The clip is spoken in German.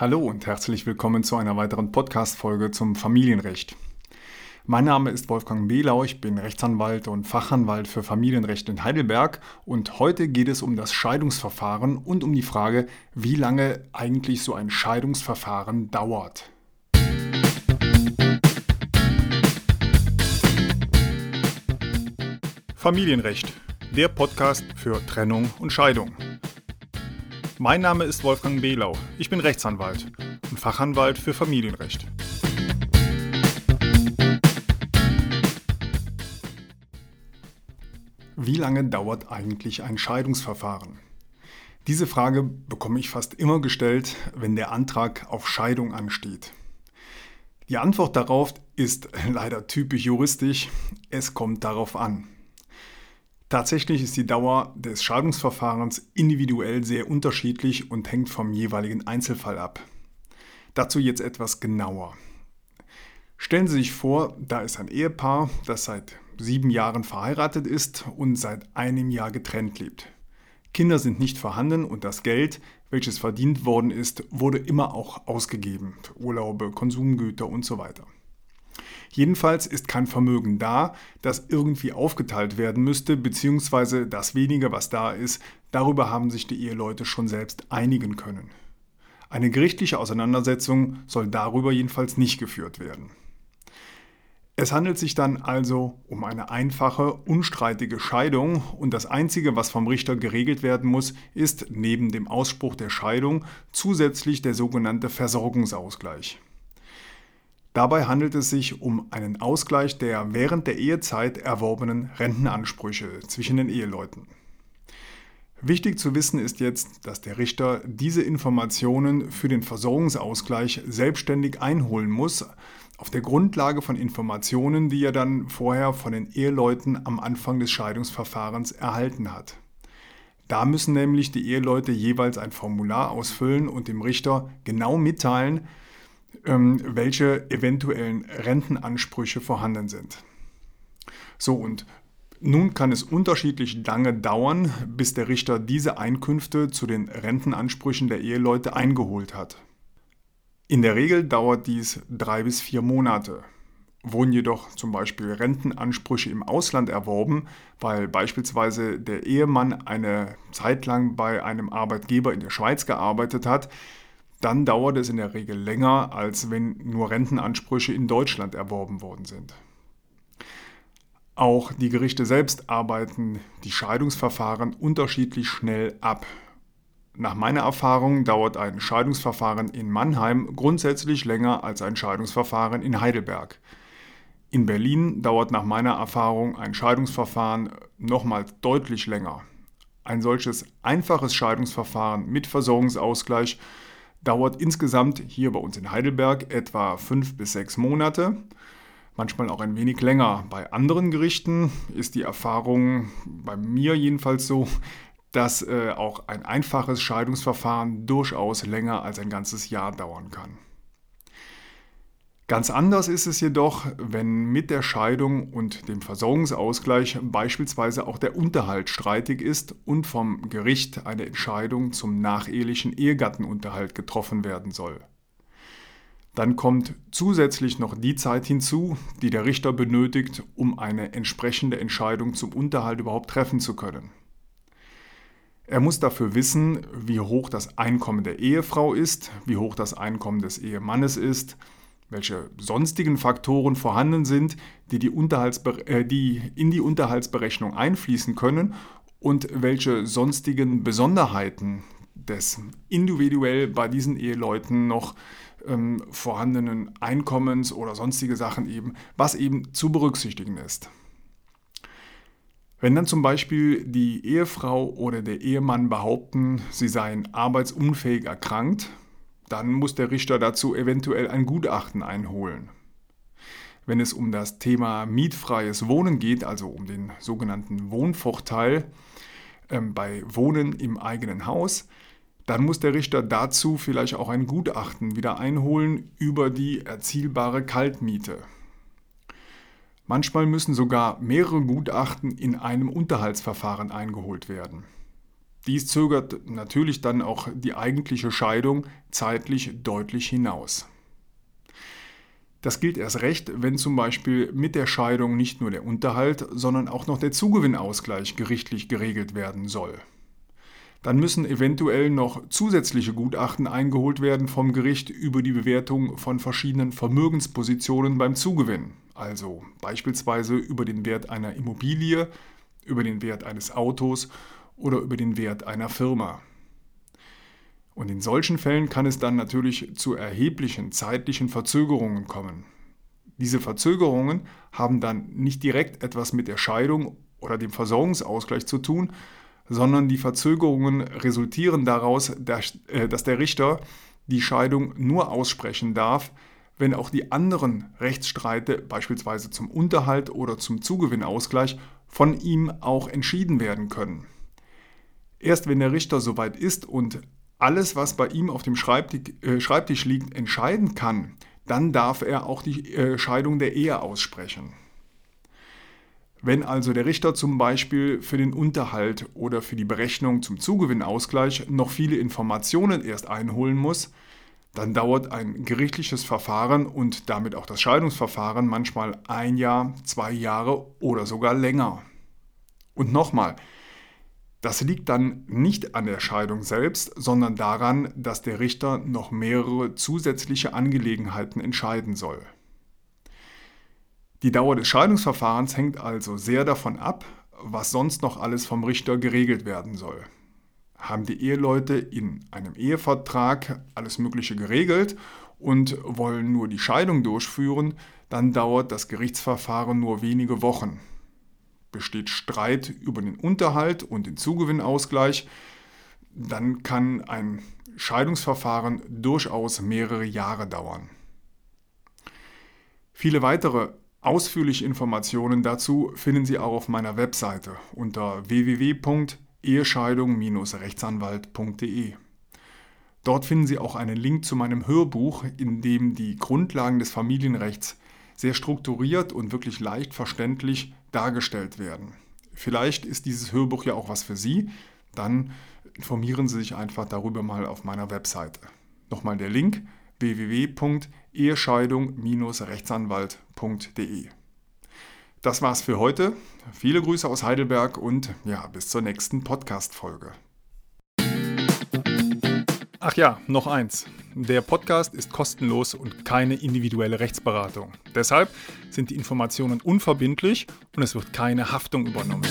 Hallo und herzlich willkommen zu einer weiteren Podcast-Folge zum Familienrecht. Mein Name ist Wolfgang Behlau, ich bin Rechtsanwalt und Fachanwalt für Familienrecht in Heidelberg und heute geht es um das Scheidungsverfahren und um die Frage, wie lange eigentlich so ein Scheidungsverfahren dauert. Familienrecht, der Podcast für Trennung und Scheidung. Mein Name ist Wolfgang Behlau, ich bin Rechtsanwalt und Fachanwalt für Familienrecht. Wie lange dauert eigentlich ein Scheidungsverfahren? Diese Frage bekomme ich fast immer gestellt, wenn der Antrag auf Scheidung ansteht. Die Antwort darauf ist leider typisch juristisch, es kommt darauf an. Tatsächlich ist die Dauer des Scheidungsverfahrens individuell sehr unterschiedlich und hängt vom jeweiligen Einzelfall ab. Dazu jetzt etwas genauer. Stellen Sie sich vor, da ist ein Ehepaar, das seit sieben Jahren verheiratet ist und seit einem Jahr getrennt lebt. Kinder sind nicht vorhanden und das Geld, welches verdient worden ist, wurde immer auch ausgegeben. Urlaube, Konsumgüter und so weiter. Jedenfalls ist kein Vermögen da, das irgendwie aufgeteilt werden müsste, beziehungsweise das wenige, was da ist, darüber haben sich die Eheleute schon selbst einigen können. Eine gerichtliche Auseinandersetzung soll darüber jedenfalls nicht geführt werden. Es handelt sich dann also um eine einfache, unstreitige Scheidung und das Einzige, was vom Richter geregelt werden muss, ist neben dem Ausspruch der Scheidung zusätzlich der sogenannte Versorgungsausgleich. Dabei handelt es sich um einen Ausgleich der während der Ehezeit erworbenen Rentenansprüche zwischen den Eheleuten. Wichtig zu wissen ist jetzt, dass der Richter diese Informationen für den Versorgungsausgleich selbstständig einholen muss, auf der Grundlage von Informationen, die er dann vorher von den Eheleuten am Anfang des Scheidungsverfahrens erhalten hat. Da müssen nämlich die Eheleute jeweils ein Formular ausfüllen und dem Richter genau mitteilen, welche eventuellen Rentenansprüche vorhanden sind. So, und nun kann es unterschiedlich lange dauern, bis der Richter diese Einkünfte zu den Rentenansprüchen der Eheleute eingeholt hat. In der Regel dauert dies drei bis vier Monate. Wurden jedoch zum Beispiel Rentenansprüche im Ausland erworben, weil beispielsweise der Ehemann eine Zeit lang bei einem Arbeitgeber in der Schweiz gearbeitet hat, dann dauert es in der Regel länger, als wenn nur Rentenansprüche in Deutschland erworben worden sind. Auch die Gerichte selbst arbeiten die Scheidungsverfahren unterschiedlich schnell ab. Nach meiner Erfahrung dauert ein Scheidungsverfahren in Mannheim grundsätzlich länger als ein Scheidungsverfahren in Heidelberg. In Berlin dauert nach meiner Erfahrung ein Scheidungsverfahren nochmals deutlich länger. Ein solches einfaches Scheidungsverfahren mit Versorgungsausgleich dauert insgesamt hier bei uns in Heidelberg etwa fünf bis sechs Monate, manchmal auch ein wenig länger. Bei anderen Gerichten ist die Erfahrung bei mir jedenfalls so, dass äh, auch ein einfaches Scheidungsverfahren durchaus länger als ein ganzes Jahr dauern kann. Ganz anders ist es jedoch, wenn mit der Scheidung und dem Versorgungsausgleich beispielsweise auch der Unterhalt streitig ist und vom Gericht eine Entscheidung zum nachehelichen Ehegattenunterhalt getroffen werden soll. Dann kommt zusätzlich noch die Zeit hinzu, die der Richter benötigt, um eine entsprechende Entscheidung zum Unterhalt überhaupt treffen zu können. Er muss dafür wissen, wie hoch das Einkommen der Ehefrau ist, wie hoch das Einkommen des Ehemannes ist, welche sonstigen Faktoren vorhanden sind, die, die, äh, die in die Unterhaltsberechnung einfließen können und welche sonstigen Besonderheiten des individuell bei diesen Eheleuten noch ähm, vorhandenen Einkommens oder sonstige Sachen eben, was eben zu berücksichtigen ist. Wenn dann zum Beispiel die Ehefrau oder der Ehemann behaupten, sie seien arbeitsunfähig erkrankt, dann muss der Richter dazu eventuell ein Gutachten einholen. Wenn es um das Thema mietfreies Wohnen geht, also um den sogenannten Wohnvorteil ähm, bei Wohnen im eigenen Haus, dann muss der Richter dazu vielleicht auch ein Gutachten wieder einholen über die erzielbare Kaltmiete. Manchmal müssen sogar mehrere Gutachten in einem Unterhaltsverfahren eingeholt werden. Dies zögert natürlich dann auch die eigentliche Scheidung zeitlich deutlich hinaus. Das gilt erst recht, wenn zum Beispiel mit der Scheidung nicht nur der Unterhalt, sondern auch noch der Zugewinnausgleich gerichtlich geregelt werden soll. Dann müssen eventuell noch zusätzliche Gutachten eingeholt werden vom Gericht über die Bewertung von verschiedenen Vermögenspositionen beim Zugewinn, also beispielsweise über den Wert einer Immobilie, über den Wert eines Autos oder über den Wert einer Firma. Und in solchen Fällen kann es dann natürlich zu erheblichen zeitlichen Verzögerungen kommen. Diese Verzögerungen haben dann nicht direkt etwas mit der Scheidung oder dem Versorgungsausgleich zu tun, sondern die Verzögerungen resultieren daraus, äh, dass der Richter die Scheidung nur aussprechen darf, wenn auch die anderen Rechtsstreite, beispielsweise zum Unterhalt oder zum Zugewinnausgleich, von ihm auch entschieden werden können. Erst wenn der Richter soweit ist und alles, was bei ihm auf dem äh, Schreibtisch liegt, entscheiden kann, dann darf er auch die äh, Scheidung der Ehe aussprechen. Wenn also der Richter zum Beispiel für den Unterhalt oder für die Berechnung zum Zugewinnausgleich noch viele Informationen erst einholen muss, dann dauert ein gerichtliches Verfahren und damit auch das Scheidungsverfahren manchmal ein Jahr, zwei Jahre oder sogar länger. Und nochmal, das liegt dann nicht an der Scheidung selbst, sondern daran, dass der Richter noch mehrere zusätzliche Angelegenheiten entscheiden soll. Die Dauer des Scheidungsverfahrens hängt also sehr davon ab, was sonst noch alles vom Richter geregelt werden soll. Haben die Eheleute in einem Ehevertrag alles Mögliche geregelt und wollen nur die Scheidung durchführen, dann dauert das Gerichtsverfahren nur wenige Wochen besteht Streit über den Unterhalt und den Zugewinnausgleich, dann kann ein Scheidungsverfahren durchaus mehrere Jahre dauern. Viele weitere ausführliche Informationen dazu finden Sie auch auf meiner Webseite unter www.ehescheidung-rechtsanwalt.de. Dort finden Sie auch einen Link zu meinem Hörbuch, in dem die Grundlagen des Familienrechts sehr strukturiert und wirklich leicht verständlich dargestellt werden. Vielleicht ist dieses Hörbuch ja auch was für Sie. Dann informieren Sie sich einfach darüber mal auf meiner Webseite. Nochmal der Link www.ehescheidung-rechtsanwalt.de. Das war's für heute. Viele Grüße aus Heidelberg und ja, bis zur nächsten Podcast-Folge. Ach ja, noch eins. Der Podcast ist kostenlos und keine individuelle Rechtsberatung. Deshalb sind die Informationen unverbindlich und es wird keine Haftung übernommen.